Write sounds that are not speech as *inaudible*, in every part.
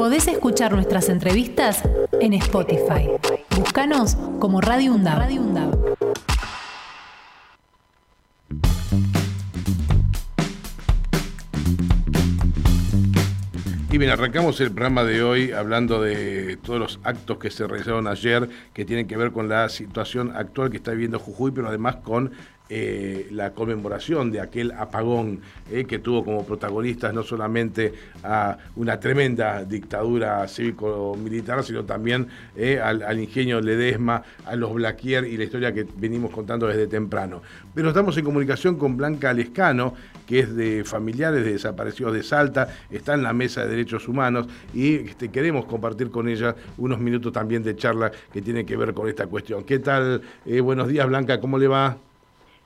Podés escuchar nuestras entrevistas en Spotify. Búscanos como Radio UNDAB. Radio UNDAB. Y bien, arrancamos el programa de hoy hablando de todos los actos que se realizaron ayer que tienen que ver con la situación actual que está viviendo Jujuy, pero además con eh, la conmemoración de aquel apagón eh, que tuvo como protagonistas no solamente a una tremenda dictadura cívico-militar, sino también eh, al, ingenio Ledesma, a los Blaquier y la historia que venimos contando desde temprano. Pero estamos en comunicación con Blanca Lescano, que es de familiares de desaparecidos de Salta, está en la Mesa de Derechos Humanos y este, queremos compartir con ella unos minutos también de charla que tiene que ver con esta cuestión. ¿Qué tal? buenos días, Blanca, ¿cómo le va?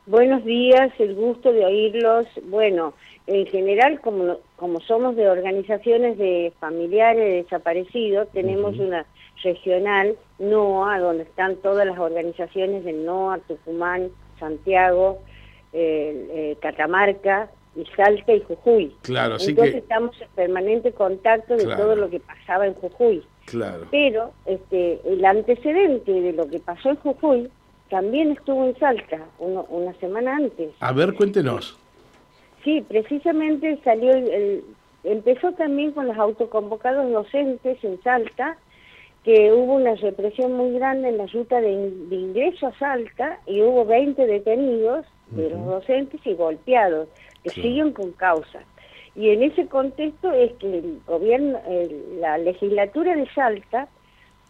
Buenos días, el gusto de oírlos. Bueno, en general, como, como somos de organizaciones de familiares desaparecidos, tenemos una regional NOA, donde están todas las organizaciones del NOA, Tucumán, Santiago, eh, Catamarca, y Salta y Jujuy. Claro, así Entonces estamos en permanente contacto de todo lo que pasaba en Jujuy. Claro. Pero este, el antecedente de lo que pasó en Jujuy también estuvo en Salta una semana antes. A ver, cuéntenos. Sí, precisamente salió, el, empezó también con los autoconvocados docentes en Salta, que hubo una represión muy grande en la ruta de, ingreso a Salta y hubo 20 detenidos de los docentes y golpeados, que siguen con causa. Y en ese contexto es que el gobierno, la legislatura de Salta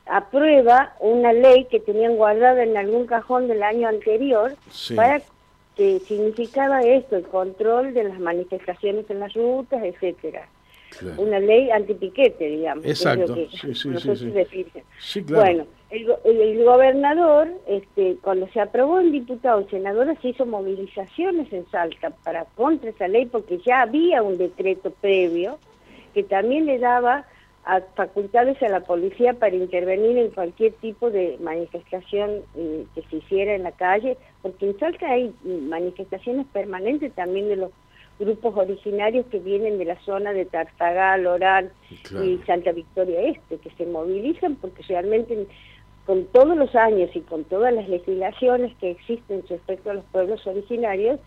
aprueba una ley que tenían guardada en algún cajón del año anterior para que significaba esto, el control de las manifestaciones en las rutas, etcétera. Una ley antipiquete, digamos. Exacto. sí, sí, sí, Bueno, el, gobernador, este, cuando se aprobó en diputados y senadores, se hizo movilizaciones en Salta para contra esa ley porque ya había un decreto previo que también le daba a facultades a la policía para intervenir en cualquier tipo de manifestación eh, que se hiciera en la calle, porque en Salta hay manifestaciones permanentes también de los grupos originarios que vienen de la zona de Tartagal, Orán y Santa Victoria Este, que se movilizan porque realmente con todos los años y con todas las legislaciones que existen respecto a los pueblos originarios,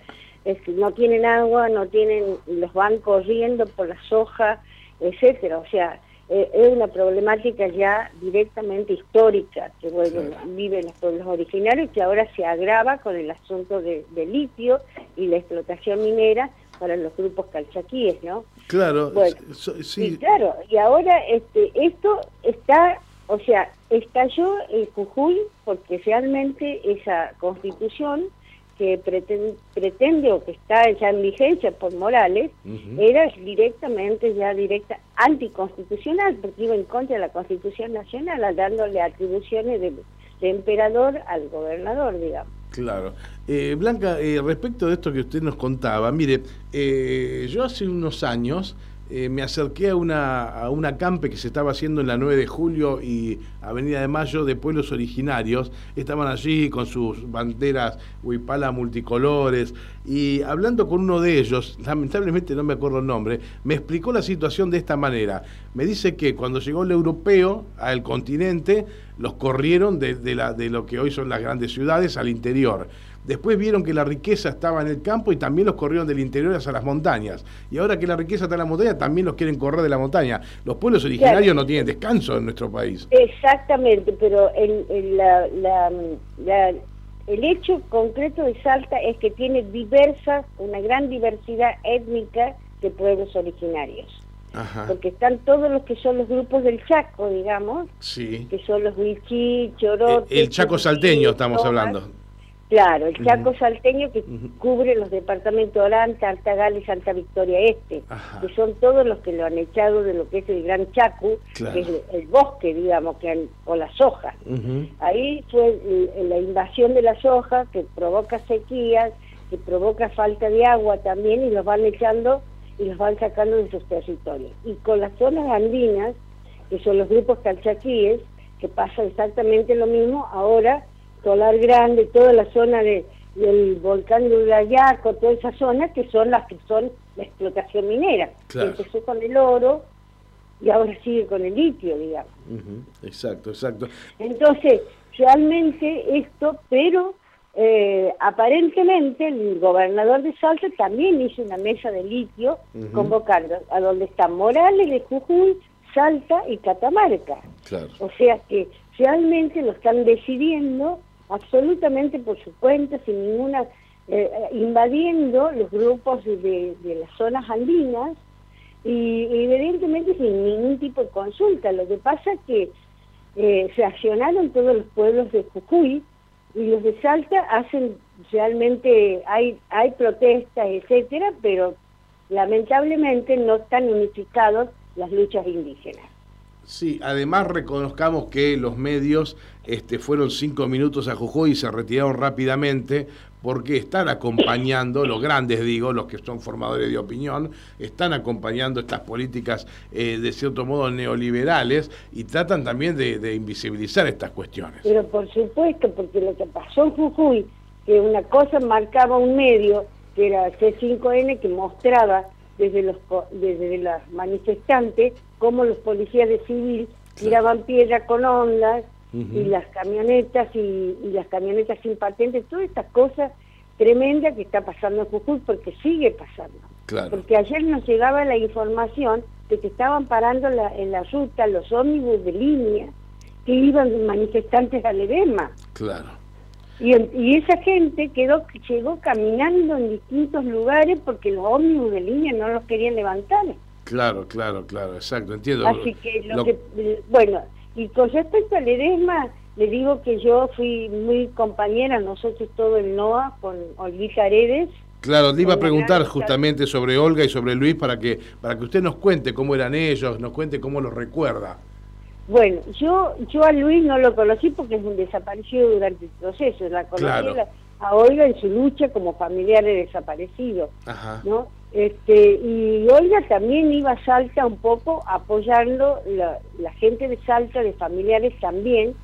es que no tienen agua, no tienen, los van corriendo por la soja, etcétera. O sea, eh, es una problemática ya directamente histórica que bueno, viven los pueblos originarios que ahora se agrava con el asunto de, litio y la explotación minera para los grupos calchaquíes, ¿no? Claro, sí. Y claro, y ahora este, esto está, o sea, estalló en Jujuy porque realmente esa constitución que pretende, o que está ya en vigencia por Morales era directamente ya directa anticonstitucional porque iba en contra de la Constitución Nacional dándole atribuciones de, emperador al gobernador, digamos. Claro. Eh, Blanca, eh, respecto de esto que usted nos contaba, mire, eh, yo hace unos años eh, me acerqué a una, a una acampe que se estaba haciendo en la 9 de julio y Avenida de Mayo de pueblos originarios. Estaban allí con sus banderas huipala multicolores y hablando con uno de ellos, lamentablemente no me acuerdo el nombre, me explicó la situación de esta manera. Me dice que cuando llegó el europeo al continente, los corrieron de, la, de lo que hoy son las grandes ciudades al interior Después vieron que la riqueza estaba en el campo y también los corrieron del interior hacia las montañas. Y ahora que la riqueza está en la montaña, también los quieren correr de la montaña. Los pueblos originarios no tienen descanso en nuestro país. Exactamente, pero el, el hecho concreto de Salta es que tiene diversas, una gran diversidad étnica de pueblos originarios. Porque están todos los que son los grupos del Chaco, digamos, sí. que son los Huichí, Chorotes... El, Chaco salteño estamos hablando. Claro, el Chaco salteño que cubre los departamentos Orán, Tartagal y Santa Victoria Este, que son todos los que lo han echado de lo que es el Gran Chaco, que es el, bosque, digamos, que o la soja. Ahí fue la invasión de la soja que provoca sequías, que provoca falta de agua también y los van echando y los van sacando de sus territorios. Y con las zonas andinas, que son los grupos calchaquíes, que pasa exactamente lo mismo, ahora Solar Grande, toda la zona de, del volcán de Urayaco, toda esa zona que son las que son la explotación minera. Empezó con el oro, y ahora sigue con el litio, digamos. Exacto, exacto. Entonces, realmente esto, pero eh, aparentemente el gobernador de Salta también hizo una mesa de litio convocando a donde están Morales de Jujuy, Salta y Catamarca. O sea que realmente lo están decidiendo absolutamente por su cuenta, sin ninguna, eh, invadiendo los grupos de, las zonas andinas y evidentemente sin ningún tipo de consulta. Lo que pasa es que eh, se accionaron todos los pueblos de Jujuy y los de Salta hacen realmente, hay, hay protestas, etcétera, pero lamentablemente no están unificados las luchas indígenas. Sí, además reconozcamos que los medios este, fueron cinco minutos a Jujuy y se retiraron rápidamente porque están acompañando, los grandes digo, los que son formadores de opinión, están acompañando estas políticas eh, de cierto modo neoliberales y tratan también de, invisibilizar estas cuestiones. Pero por supuesto, porque lo que pasó en Jujuy, que una cosa marcaba un medio, que era C5N, que mostraba desde los desde las manifestantes cómo los policías de civil tiraban piedra con ondas y las camionetas y, las camionetas sin patentes, todas estas cosas tremendas que está pasando en Jujuy porque sigue pasando. Porque ayer nos llegaba la información de que estaban parando en la ruta los ómnibus de línea que iban manifestantes al edema. Claro. Y, esa gente quedó llegó caminando en distintos lugares porque los ómnibus de línea no los querían levantar. Claro, claro, claro, exacto, entiendo. Así que, lo que bueno, y con respecto al Edesma, le digo que yo fui muy compañera, nosotros todo el NOA, con Olguita Heredes. Claro, le iba a preguntar justamente sobre Olga y sobre Luis para que, para que usted nos cuente cómo eran ellos, nos cuente cómo los recuerda. Bueno, yo yo a Luis no lo conocí porque es un desaparecido durante el proceso, la conocí a Olga en su lucha como familiar de desaparecido, ¿no? Este, y Olga también iba a Salta un poco apoyando, la, gente de Salta, de familiares también,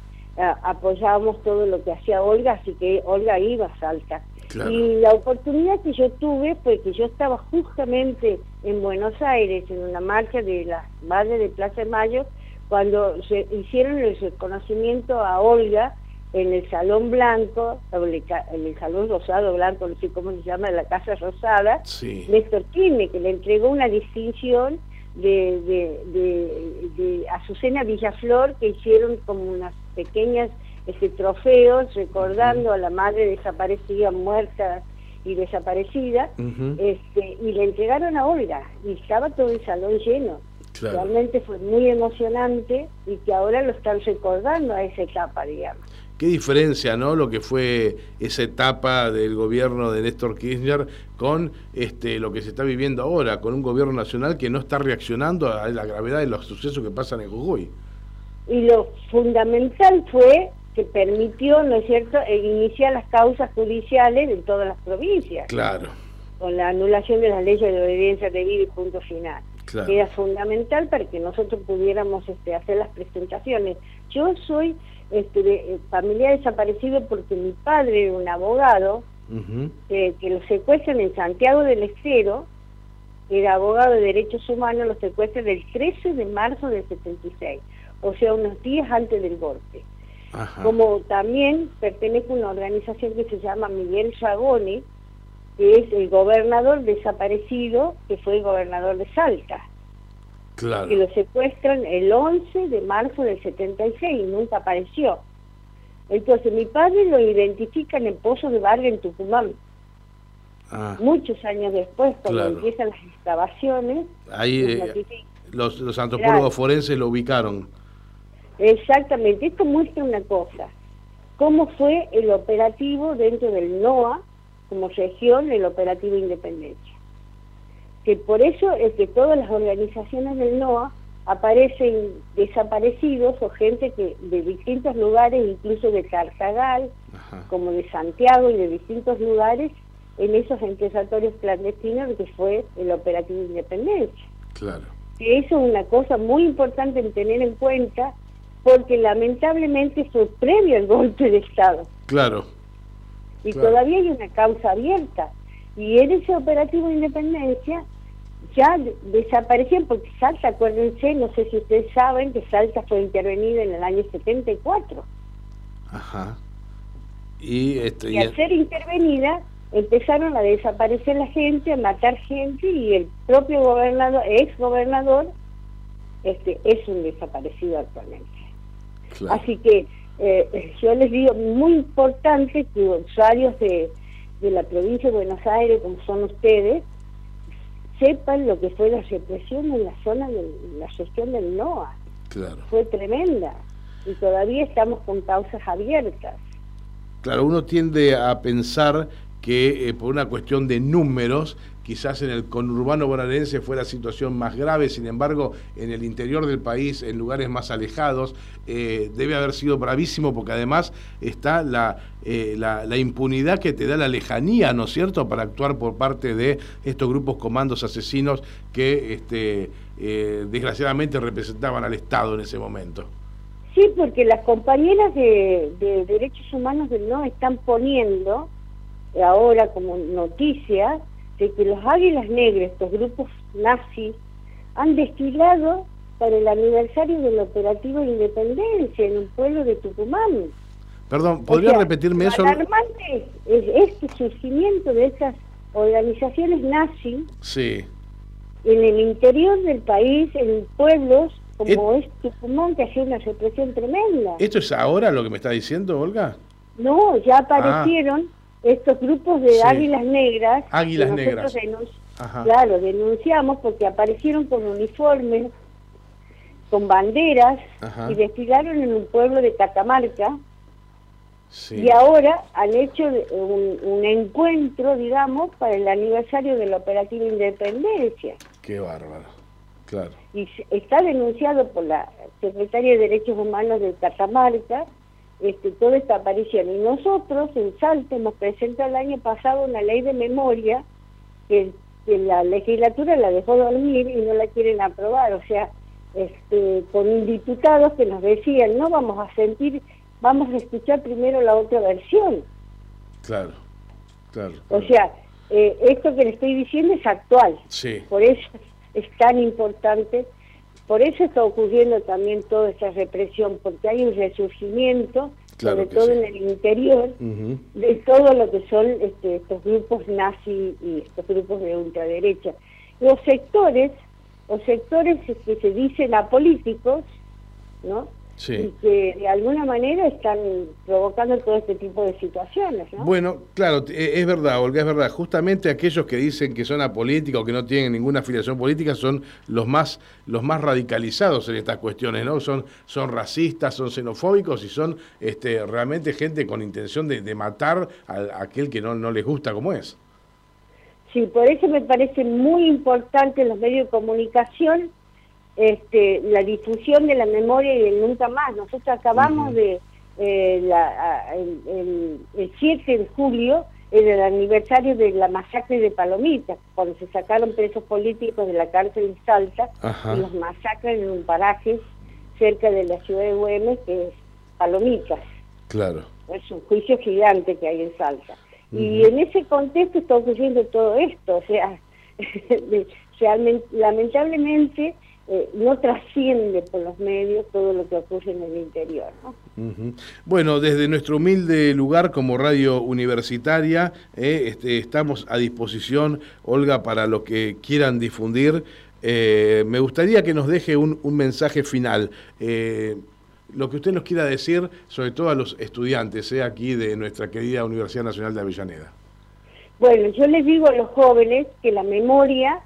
apoyábamos todo lo que hacía Olga, así que Olga iba a Salta. Y la oportunidad que yo tuve fue que yo estaba justamente en Buenos Aires en una marcha de la madre de Plaza de Mayo, cuando se hicieron el reconocimiento a Olga en el Salón Blanco, en el Salón Rosado Blanco, no sé cómo se llama, de la Casa Rosada, Néstor Kirchner, que le entregó una distinción de, de, de, Azucena Villaflor, que hicieron como unas pequeñas este, trofeos recordando a la madre desaparecida, muerta y desaparecida, este, y le entregaron a Olga, y estaba todo el salón lleno. Realmente fue muy emocionante y que ahora lo están recordando a esa etapa, digamos. Qué diferencia, ¿no? Lo que fue esa etapa del gobierno de Néstor Kirchner con este, lo que se está viviendo ahora, con un gobierno nacional que no está reaccionando a la gravedad de los sucesos que pasan en Jujuy. Y lo fundamental fue que permitió, ¿no es cierto?, e iniciar las causas judiciales en todas las provincias. Claro. Con la anulación de las leyes de obediencia debida y punto final. Claro. era fundamental para que nosotros pudiéramos este, hacer las presentaciones. Yo soy este, de, eh, familiar desaparecido porque mi padre era un abogado que lo secuestran en Santiago del Estero, era abogado de derechos humanos, lo secuestran el 13 de marzo del 76, o sea, unos días antes del golpe. Como también pertenece a una organización que se llama Miguel Sagoni, que es el gobernador desaparecido, que fue el gobernador de Salta. Claro. Que lo secuestran el 11 de marzo del 76 y nunca apareció. Entonces mi padre lo identifican en Pozo de Vargas en Tucumán. Ah. Muchos años después, cuando empiezan las excavaciones, ahí eh, los, los, antropólogos forenses lo ubicaron. Exactamente, esto muestra una cosa, cómo fue el operativo dentro del NOA como región, el operativo Independencia que por eso es que todas las organizaciones del NOA aparecen desaparecidos o gente que de distintos lugares, incluso de Cartagal, como de Santiago y de distintos lugares, en esos empezatorios clandestinos que fue el operativo Independencia. Claro. Que eso es una cosa muy importante en tener en cuenta, porque lamentablemente fue previo al golpe de Estado. Claro. Y todavía hay una causa abierta. Y en ese operativo Independencia ya desaparecieron porque Salta, acuérdense, no sé si ustedes saben que Salta fue intervenida en el año 74. Ajá. Y, este, y al ser intervenida empezaron a desaparecer la gente, a matar gente y el propio gobernador, ex gobernador, este, es un desaparecido actualmente. Así que eh, yo les digo, muy importante que usuarios de, de la provincia de Buenos Aires, como son ustedes, sepan lo que fue la represión en la zona de la gestión del NOA. Claro. Fue tremenda y todavía estamos con causas abiertas. Claro, uno tiende a pensar que eh, por una cuestión de números, quizás en el conurbano bonaerense fue la situación más grave, sin embargo, en el interior del país, en lugares más alejados, eh, debe haber sido bravísimo porque además está eh, la, la, impunidad que te da la lejanía, ¿no es cierto?, para actuar por parte de estos grupos comandos asesinos que este, desgraciadamente representaban al Estado en ese momento. Sí, porque las compañeras de, de derechos humanos no están poniendo ahora como noticia de que los Águilas Negras, estos grupos nazis, han destilado para el aniversario del operativo de independencia en un pueblo de Tucumán. Perdón, ¿podría repetirme eso? Alarmante es este surgimiento de esas organizaciones nazis sí. en el interior del país, en pueblos como es Tucumán, que ha una represión tremenda. ¿Esto es ahora lo que me está diciendo, Olga? No, ya aparecieron estos grupos de águilas negras. Águilas negras. Claro, denunciamos porque aparecieron con uniformes, con banderas y desfilaron en un pueblo de Catamarca. Y ahora han hecho un, un, encuentro, digamos, para el aniversario del operativo Independencia. Qué bárbaro, claro. Y está denunciado por la Secretaria de Derechos Humanos de Catamarca este, toda esta aparición. Y nosotros en Salta hemos presentado el año pasado una ley de memoria que, la legislatura la dejó dormir y no la quieren aprobar. O sea, este, con diputados que nos decían, no vamos a sentir, vamos a escuchar primero la otra versión. Claro, claro. O sea, eh, esto que le estoy diciendo es actual. Sí. Por eso es tan importante por eso está ocurriendo también toda esta represión, porque hay un resurgimiento, sobre todo en el interior, de todo lo que son este, estos grupos nazis y estos grupos de ultraderecha. Los sectores, los sectores que se dicen apolíticos, ¿no? Y que de alguna manera están provocando todo este tipo de situaciones. Bueno, claro, e, es verdad, Olga, es verdad. Justamente aquellos que dicen que son apolíticos, que no tienen ninguna afiliación política, son los más, los más radicalizados en estas cuestiones, ¿no? Son, son racistas, son xenofóbicos y son este, realmente gente con intención de, de matar a, aquel que no, no les gusta como es. Sí, por eso me parece muy importante los medios de comunicación este, la difusión de la memoria y del nunca más. Nosotros acabamos de, eh, la, el, 7 de julio, en el aniversario de la masacre de Palomitas, cuando se sacaron presos políticos de la cárcel de Salta y los masacran en un paraje cerca de la ciudad de Güemes, que es Palomitas. Claro. Es un juicio gigante que hay en Salta. Y en ese contexto está ocurriendo todo esto, o sea, *laughs* lamentablemente eh, no trasciende por los medios todo lo que ocurre en el interior. Bueno, desde nuestro humilde lugar como radio universitaria, eh, este, estamos a disposición, Olga, para lo que quieran difundir. Eh, me gustaría que nos deje un, mensaje final. lo que usted nos quiera decir, sobre todo a los estudiantes aquí de nuestra querida Universidad Nacional de Avellaneda. Bueno, yo les digo a los jóvenes que la memoria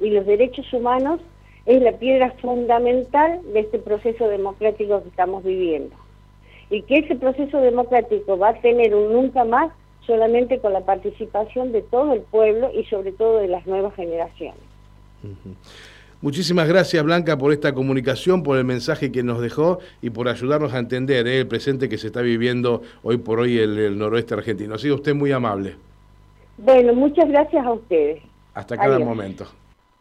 y los derechos humanos es la piedra fundamental de este proceso democrático que estamos viviendo. Y que ese proceso democrático va a tener un nunca más solamente con la participación de todo el pueblo y sobre todo de las nuevas generaciones. Muchísimas gracias Blanca por esta comunicación, por el mensaje que nos dejó y por ayudarnos a entender eh, el presente que se está viviendo hoy por hoy en el noroeste argentino. Ha sido usted muy amable. Bueno, muchas gracias a ustedes. Hasta cada momento.